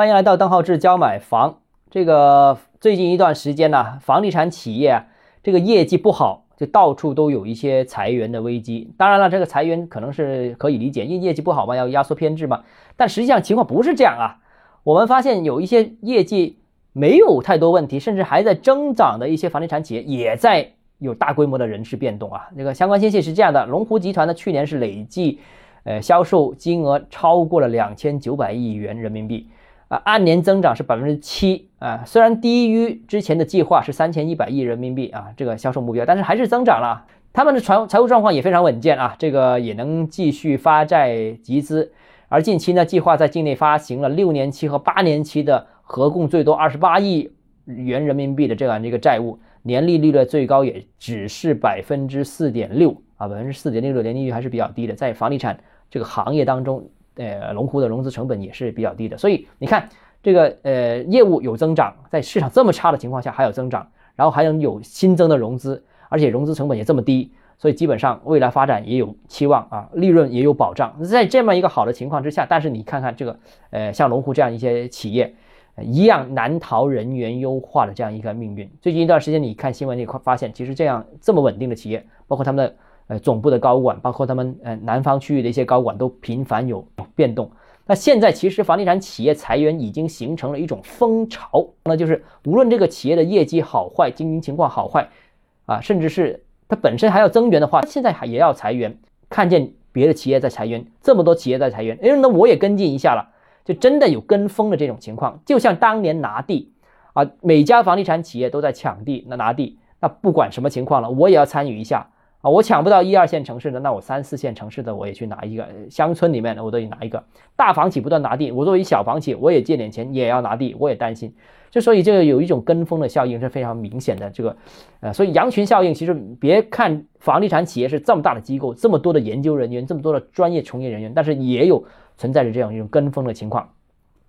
欢迎来到邓浩志教买房。这个最近一段时间呢，房地产企业啊，这个业绩不好，就到处都有一些裁员的危机。当然了，这个裁员可能是可以理解，因为业绩不好嘛，要压缩编制嘛。但实际上情况不是这样啊。我们发现有一些业绩没有太多问题，甚至还在增长的一些房地产企业，也在有大规模的人事变动啊。这个相关信息是这样的：龙湖集团呢，去年是累计。呃，销售金额超过了两千九百亿元人民币，啊，按年增长是百分之七啊，虽然低于之前的计划是三千一百亿人民币啊，这个销售目标，但是还是增长了。他们的财财务状况也非常稳健啊，这个也能继续发债集资，而近期呢，计划在境内发行了六年期和八年期的合共最多二十八亿元人民币的这样一个债务，年利率的最高也只是百分之四点六啊，百分之四点六的年利率还是比较低的，在房地产。这个行业当中，呃，龙湖的融资成本也是比较低的，所以你看，这个呃业务有增长，在市场这么差的情况下还有增长，然后还能有新增的融资，而且融资成本也这么低，所以基本上未来发展也有期望啊，利润也有保障。在这么一个好的情况之下，但是你看看这个，呃，像龙湖这样一些企业，一样难逃人员优化的这样一个命运。最近一段时间，你看新闻，你会发现，其实这样这么稳定的企业，包括他们的。呃，总部的高管，包括他们呃南方区域的一些高管，都频繁有变动。那现在其实房地产企业裁员已经形成了一种风潮，那就是无论这个企业的业绩好坏、经营情况好坏，啊，甚至是它本身还要增员的话，现在还也要裁员。看见别的企业在裁员，这么多企业在裁员，哎，那我也跟进一下了，就真的有跟风的这种情况。就像当年拿地啊，每家房地产企业都在抢地，那拿地，那不管什么情况了，我也要参与一下。啊，我抢不到一二线城市的，那我三四线城市的我也去拿一个，乡村里面的我都得拿一个。大房企不断拿地，我作为小房企，我也借点钱，也要拿地，我也担心。就所以这个有一种跟风的效应是非常明显的。这个，呃，所以羊群效应其实别看房地产企业是这么大的机构，这么多的研究人员，这么多的专业从业人员，但是也有存在着这样一种跟风的情况。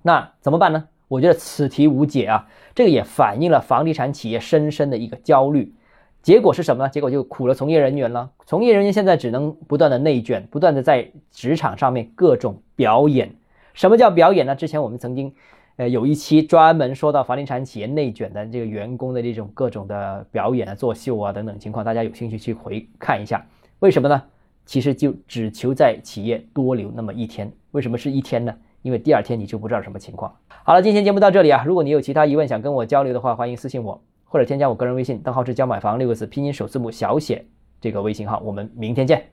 那怎么办呢？我觉得此题无解啊。这个也反映了房地产企业深深的一个焦虑。结果是什么呢？结果就苦了从业人员了。从业人员现在只能不断的内卷，不断的在职场上面各种表演。什么叫表演呢？之前我们曾经，呃，有一期专门说到房地产企业内卷的这个员工的这种各种的表演啊、作秀啊等等情况，大家有兴趣去回看一下。为什么呢？其实就只求在企业多留那么一天。为什么是一天呢？因为第二天你就不知道什么情况。好了，今天节目到这里啊。如果你有其他疑问想跟我交流的话，欢迎私信我。或者添加我个人微信，邓浩志教买房六个字拼音首字母小写这个微信号，我们明天见。